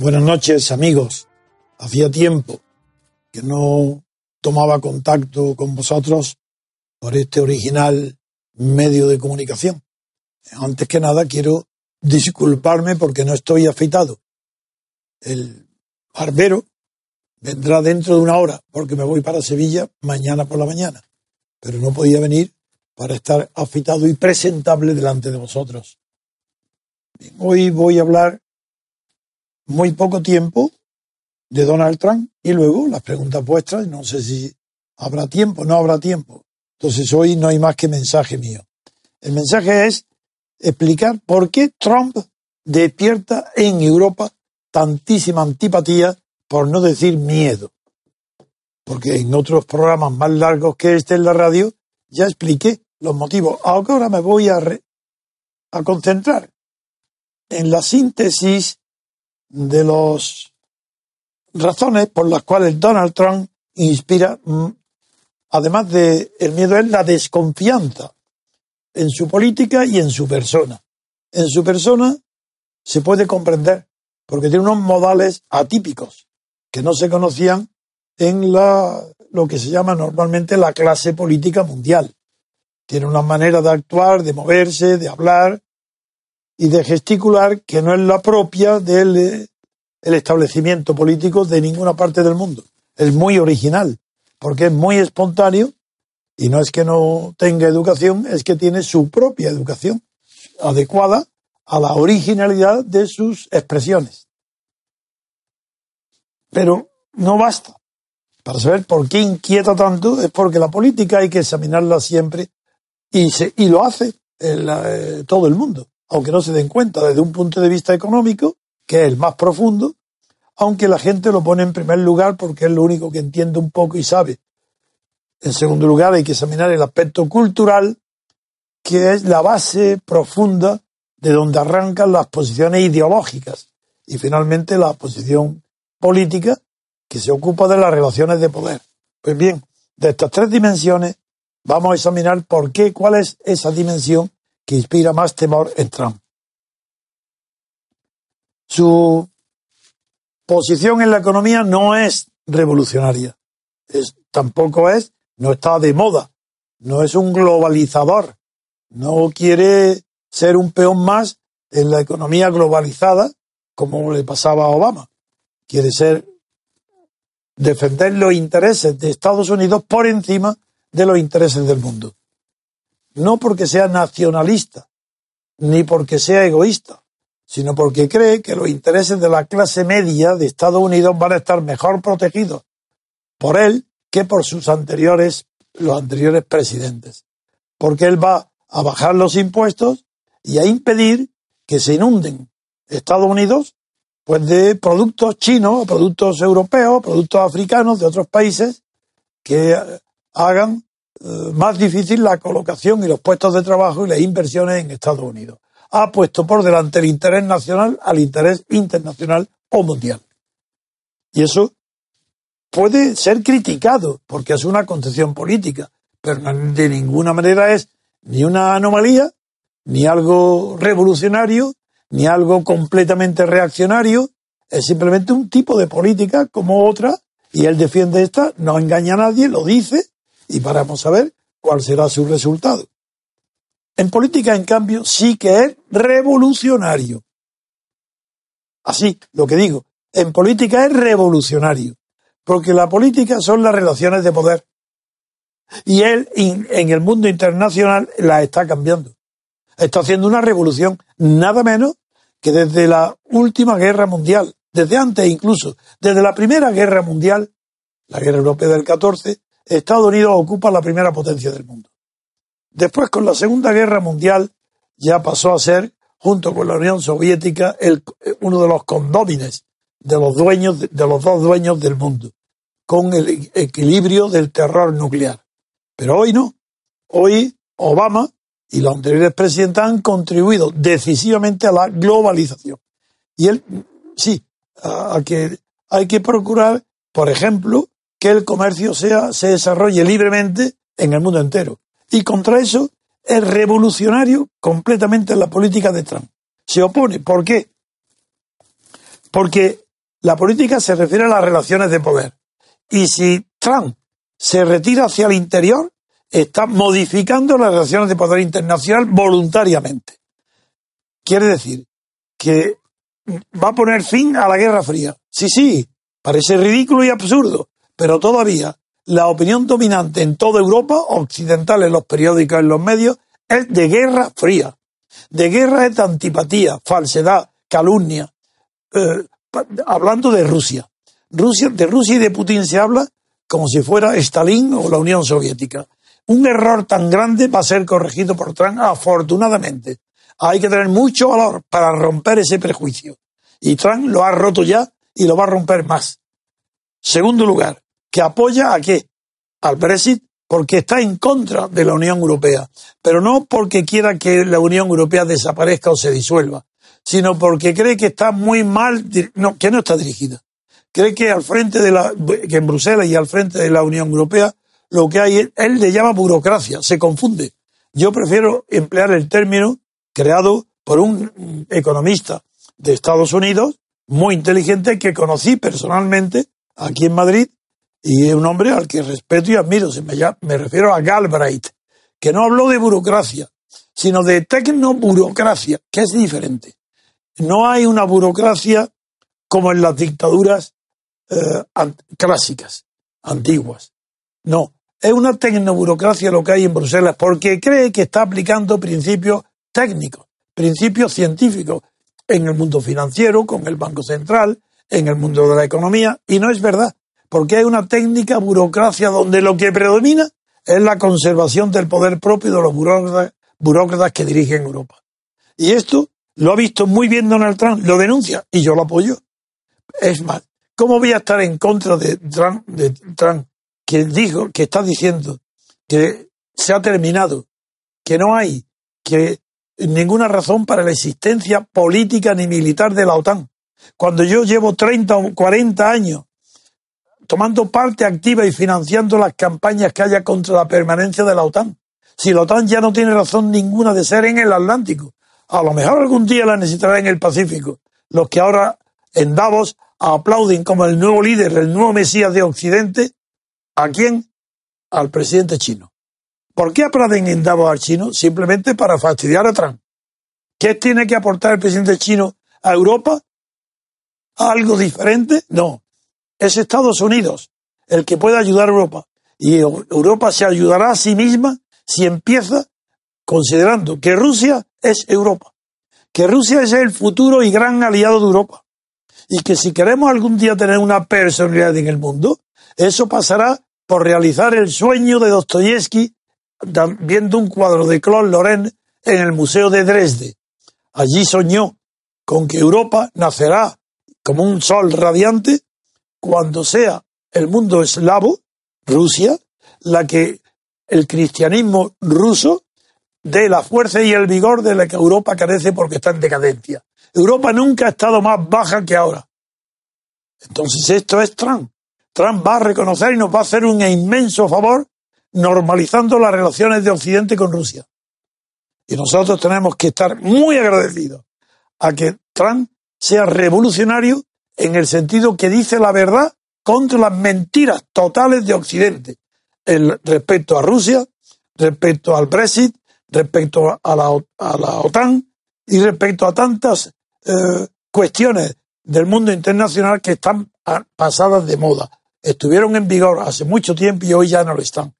Buenas noches, amigos. Hacía tiempo que no tomaba contacto con vosotros por este original medio de comunicación. Antes que nada, quiero disculparme porque no estoy afeitado. El barbero vendrá dentro de una hora porque me voy para Sevilla mañana por la mañana, pero no podía venir para estar afeitado y presentable delante de vosotros. hoy voy a hablar muy poco tiempo de Donald Trump y luego las preguntas vuestras, no sé si habrá tiempo, no habrá tiempo. Entonces hoy no hay más que mensaje mío. El mensaje es explicar por qué Trump despierta en Europa tantísima antipatía, por no decir miedo. Porque en otros programas más largos que este en la radio ya expliqué los motivos. Ahora me voy a, a concentrar en la síntesis de las razones por las cuales Donald Trump inspira, mm, además de el miedo, es la desconfianza en su política y en su persona. En su persona se puede comprender, porque tiene unos modales atípicos que no se conocían en la, lo que se llama normalmente la clase política mundial. Tiene una manera de actuar, de moverse, de hablar, y de gesticular que no es la propia del eh, el establecimiento político de ninguna parte del mundo. Es muy original, porque es muy espontáneo y no es que no tenga educación, es que tiene su propia educación adecuada a la originalidad de sus expresiones. Pero no basta. Para saber por qué inquieta tanto es porque la política hay que examinarla siempre y, se, y lo hace eh, todo el mundo aunque no se den cuenta desde un punto de vista económico, que es el más profundo, aunque la gente lo pone en primer lugar porque es lo único que entiende un poco y sabe. En segundo lugar, hay que examinar el aspecto cultural, que es la base profunda de donde arrancan las posiciones ideológicas. Y finalmente la posición política, que se ocupa de las relaciones de poder. Pues bien, de estas tres dimensiones, vamos a examinar por qué, cuál es esa dimensión que inspira más temor en Trump. Su posición en la economía no es revolucionaria, tampoco es, no está de moda, no es un globalizador, no quiere ser un peón más en la economía globalizada como le pasaba a Obama. Quiere ser defender los intereses de Estados Unidos por encima de los intereses del mundo no porque sea nacionalista, ni porque sea egoísta, sino porque cree que los intereses de la clase media de Estados Unidos van a estar mejor protegidos por él que por sus anteriores, los anteriores presidentes. Porque él va a bajar los impuestos y a impedir que se inunden Estados Unidos pues de productos chinos, productos europeos, productos africanos de otros países que hagan eh, más difícil la colocación y los puestos de trabajo y las inversiones en Estados Unidos. Ha puesto por delante el interés nacional al interés internacional o mundial. Y eso puede ser criticado porque es una concepción política, pero de ninguna manera es ni una anomalía, ni algo revolucionario, ni algo completamente reaccionario, es simplemente un tipo de política como otra, y él defiende esta, no engaña a nadie, lo dice, y vamos a ver cuál será su resultado. En política, en cambio, sí que es revolucionario. Así, lo que digo, en política es revolucionario, porque la política son las relaciones de poder. Y él en el mundo internacional la está cambiando. Está haciendo una revolución, nada menos que desde la última guerra mundial, desde antes incluso, desde la primera guerra mundial, la guerra europea del 14, Estados Unidos ocupa la primera potencia del mundo. Después, con la segunda guerra mundial, ya pasó a ser, junto con la Unión Soviética, el, uno de los condómines de los dueños, de los dos dueños del mundo, con el equilibrio del terror nuclear. Pero hoy no. Hoy Obama y los anteriores presidentes han contribuido decisivamente a la globalización. Y él, sí, a, que hay que procurar, por ejemplo, que el comercio sea, se desarrolle libremente en el mundo entero. Y contra eso es revolucionario completamente la política de Trump. Se opone. ¿Por qué? Porque la política se refiere a las relaciones de poder. Y si Trump se retira hacia el interior, está modificando las relaciones de poder internacional voluntariamente. Quiere decir que va a poner fin a la Guerra Fría. Sí, sí, parece ridículo y absurdo, pero todavía la opinión dominante en toda Europa, occidental, en los periódicos, en los medios, es de Guerra Fría. De guerra es de antipatía, falsedad, calumnia. Eh, hablando de Rusia. Rusia. De Rusia y de Putin se habla como si fuera Stalin o la Unión Soviética. Un error tan grande va a ser corregido por Trump, afortunadamente. Hay que tener mucho valor para romper ese prejuicio. Y Trump lo ha roto ya y lo va a romper más. Segundo lugar, que apoya a qué? Al Brexit porque está en contra de la Unión Europea, pero no porque quiera que la Unión Europea desaparezca o se disuelva, sino porque cree que está muy mal, no, que no está dirigida. Cree que al frente de la, que en Bruselas y al frente de la Unión Europea lo que hay, él le llama burocracia, se confunde. Yo prefiero emplear el término creado por un economista de Estados Unidos, muy inteligente, que conocí personalmente aquí en Madrid, y es un hombre al que respeto y admiro. Me, me refiero a Galbraith, que no habló de burocracia, sino de tecnoburocracia, que es diferente. No hay una burocracia como en las dictaduras eh, clásicas, antiguas. No, es una tecnoburocracia lo que hay en Bruselas porque cree que está aplicando principios técnicos, principios científicos en el mundo financiero, con el Banco Central, en el mundo de la economía, y no es verdad, porque hay una técnica burocracia donde lo que predomina es la conservación del poder propio de los burócratas, que dirigen Europa. Y esto lo ha visto muy bien Donald Trump, lo denuncia y yo lo apoyo. Es más, ¿cómo voy a estar en contra de Trump, de Trump que dijo, que está diciendo que se ha terminado, que no hay que ninguna razón para la existencia política ni militar de la OTAN. Cuando yo llevo 30 o 40 años tomando parte activa y financiando las campañas que haya contra la permanencia de la OTAN. Si la OTAN ya no tiene razón ninguna de ser en el Atlántico, a lo mejor algún día la necesitará en el Pacífico. Los que ahora en Davos aplauden como el nuevo líder, el nuevo Mesías de Occidente, ¿A quién? Al presidente chino. ¿Por qué aplauden en Davos al chino? Simplemente para fastidiar a Trump. ¿Qué tiene que aportar el presidente chino a Europa? ¿Algo diferente? No. Es Estados Unidos el que puede ayudar a Europa. Y Europa se ayudará a sí misma si empieza considerando que Rusia es Europa, que Rusia es el futuro y gran aliado de Europa, y que si queremos algún día tener una personalidad en el mundo, eso pasará por realizar el sueño de Dostoyevsky viendo un cuadro de Claude Lorraine en el Museo de Dresde. Allí soñó con que Europa nacerá como un sol radiante cuando sea el mundo eslavo, Rusia, la que el cristianismo ruso dé la fuerza y el vigor de la que Europa carece porque está en decadencia. Europa nunca ha estado más baja que ahora. Entonces esto es Trump. Trump va a reconocer y nos va a hacer un inmenso favor normalizando las relaciones de Occidente con Rusia. Y nosotros tenemos que estar muy agradecidos a que Trump sea revolucionario en el sentido que dice la verdad contra las mentiras totales de Occidente el, respecto a Rusia, respecto al Brexit, respecto a la, a la OTAN y respecto a tantas eh, cuestiones del mundo internacional que están pasadas de moda estuvieron en vigor hace mucho tiempo y hoy ya no lo están.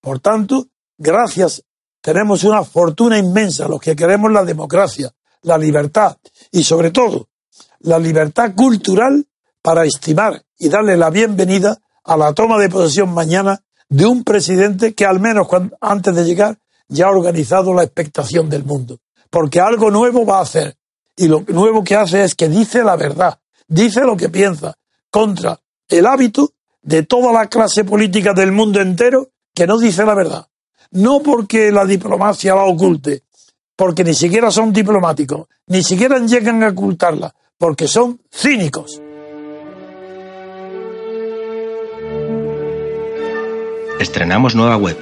Por tanto, gracias, tenemos una fortuna inmensa los que queremos la democracia, la libertad y sobre todo la libertad cultural para estimar y darle la bienvenida a la toma de posesión mañana de un presidente que al menos antes de llegar ya ha organizado la expectación del mundo. Porque algo nuevo va a hacer. Y lo nuevo que hace es que dice la verdad, dice lo que piensa, contra el hábito de toda la clase política del mundo entero que no dice la verdad. No porque la diplomacia la oculte, porque ni siquiera son diplomáticos, ni siquiera llegan a ocultarla, porque son cínicos. Estrenamos nueva web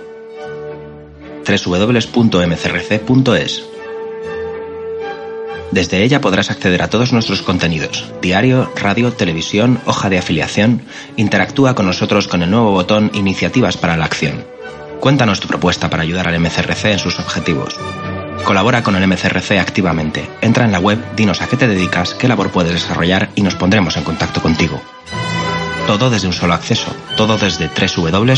www.mcrc.es. Desde ella podrás acceder a todos nuestros contenidos, diario, radio, televisión, hoja de afiliación. Interactúa con nosotros con el nuevo botón Iniciativas para la Acción. Cuéntanos tu propuesta para ayudar al MCRC en sus objetivos. Colabora con el MCRC activamente. Entra en la web, dinos a qué te dedicas, qué labor puedes desarrollar y nos pondremos en contacto contigo. Todo desde un solo acceso, todo desde www.mcrc.es.